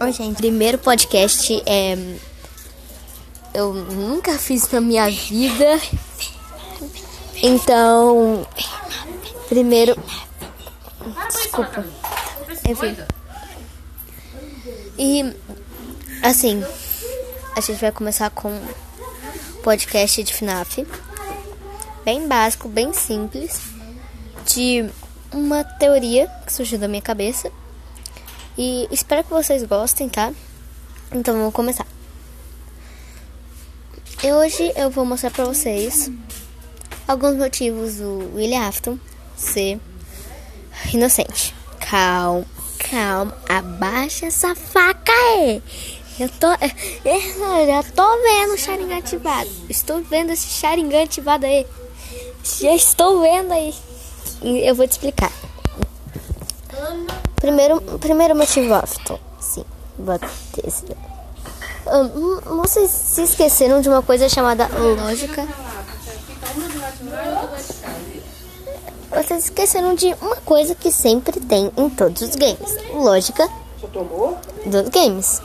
Oi, gente. Primeiro podcast é. Eu nunca fiz na minha vida. Então. Primeiro. Desculpa. Enfim. E. Assim. A gente vai começar com podcast de FNAF. Bem básico, bem simples. De uma teoria que surgiu da minha cabeça. E espero que vocês gostem, tá? Então vamos começar. E hoje eu vou mostrar pra vocês alguns motivos do William Afton ser inocente. Calma, calma, abaixa essa faca aí. Eu tô, eu já tô vendo o Sharingan ativado. Estou vendo esse Sharingan ativado aí. Já estou vendo aí. Eu vou te explicar. Primeiro, primeiro motivo, Afton. Sim, ter esse. Um, vocês se esqueceram de uma coisa chamada lógica? Vocês esqueceram de uma coisa que sempre tem em todos os games: lógica dos games.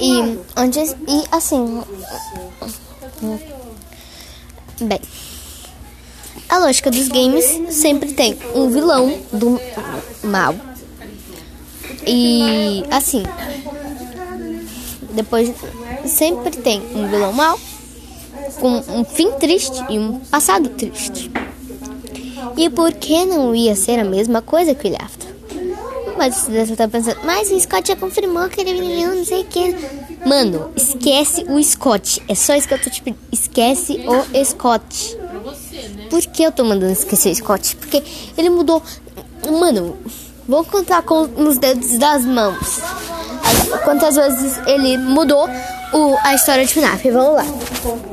E onde e assim, bem, a lógica dos games sempre tem um vilão do mal. E assim, depois sempre tem um vilão mal com um fim triste e um passado triste. E por que não ia ser a mesma coisa que o After? Mas você estar pensando, mas o Scott já confirmou que ele menino, não sei o que. Mano, esquece o Scott. É só isso que eu tô te pedindo. Esquece o Scott. Por que eu tô mandando esquecer Scott? Porque ele mudou. Mano, vou contar com nos dedos das mãos. Quantas vezes ele mudou o, a história de FNAF. Vamos lá.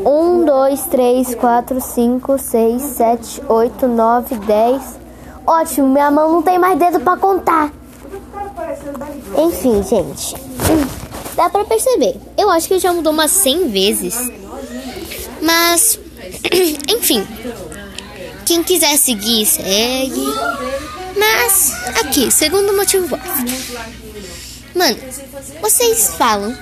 1, 2, 3, 4, 5, 6, 7, 8, 9, 10. Ótimo, minha mão não tem mais dedo pra contar. Enfim, gente. Dá pra perceber. Eu acho que já mudou umas 100 vezes. Mas, enfim. Quem quiser seguir, segue. Mas, aqui, segundo motivo. Mano, vocês falam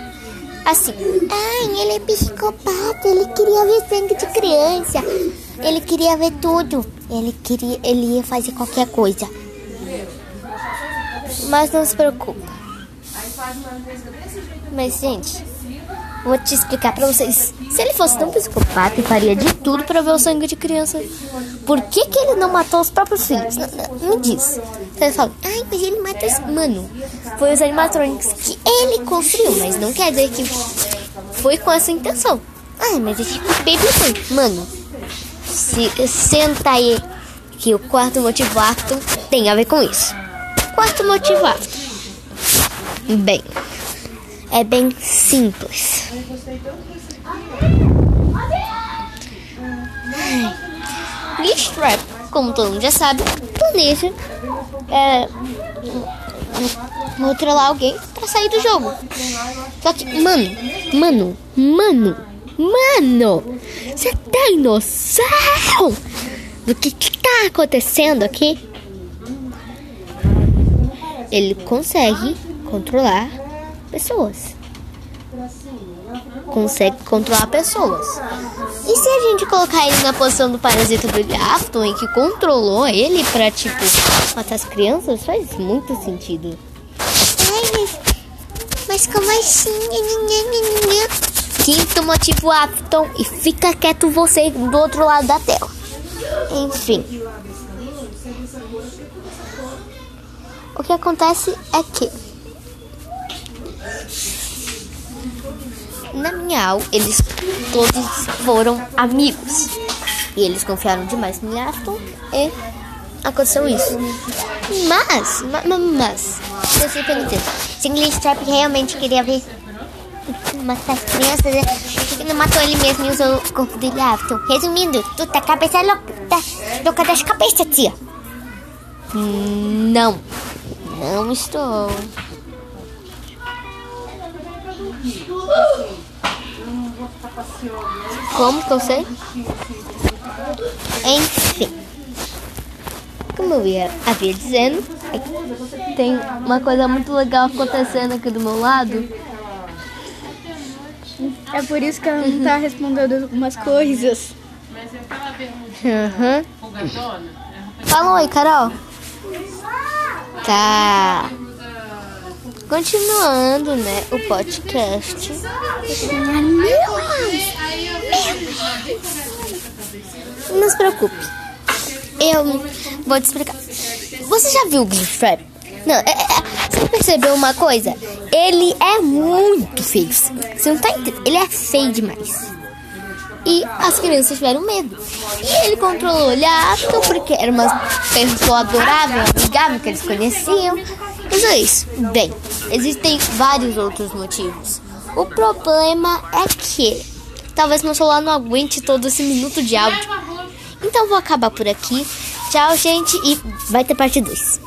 assim: ai, ele é psicopata, ele queria ver sangue de criança, ele queria ver tudo, ele queria, ele ia fazer qualquer coisa. Mas não se preocupe. Mas, gente, vou te explicar pra vocês. Se ele fosse tão psicopata, ele faria de tudo pra ver o sangue de criança. Por que, que ele não matou os próprios filhos? Não, não, me diz. Você fala, ai, mas ele matou os... Mano, foi os animatronics que ele construiu, mas não quer dizer que foi com essa intenção. Ai, mas esse bebê foi. Mano, se, senta aí que o quarto motivo tem a ver com isso. Quarto motivo. Bem, é bem simples. Trap, como todo mundo já sabe, planeja é, controlar alguém pra sair do jogo. Só que, mano, mano, mano, mano, você tem noção do que, que tá acontecendo aqui? Ele consegue controlar pessoas. Consegue controlar pessoas. E se a gente colocar ele na posição do parasita do Afton e que controlou ele pra, tipo, matar as crianças, faz muito sentido. Mas, mas como assim? Quinto motivo Afton e fica quieto você do outro lado da tela. Enfim. O que acontece é que na minha aula, eles todos foram amigos. E eles confiaram demais no Aston e aconteceu isso. Mas, mas, eu sei perguntar, se English Trap realmente queria ver matar as crianças, né? por que não matou ele mesmo e usou o corpo dele Aston? Resumindo, tu tá cabeça louca, tá louca das cabeças, tia. Não, não estou. Como que eu sei? Enfim. Como eu ia, havia dizendo, Tem uma coisa muito legal acontecendo aqui do meu lado. É por isso que ela não tá respondendo algumas coisas. Uhum. Fala oi, Carol. Tá. Continuando, né, o podcast. Não se preocupe. Eu vou te explicar. Você já viu o Glitch Trap? Não, é, é, você percebeu uma coisa? Ele é muito feio. Você não tá entendendo? Ele é feio demais. E as crianças tiveram medo. E ele controlou o Afton porque era uma pessoa adorável, amigável que eles conheciam. Mas é. Bem, existem vários outros motivos. O problema é que talvez meu celular não aguente todo esse minuto de áudio. Então vou acabar por aqui. Tchau, gente, e vai ter parte 2.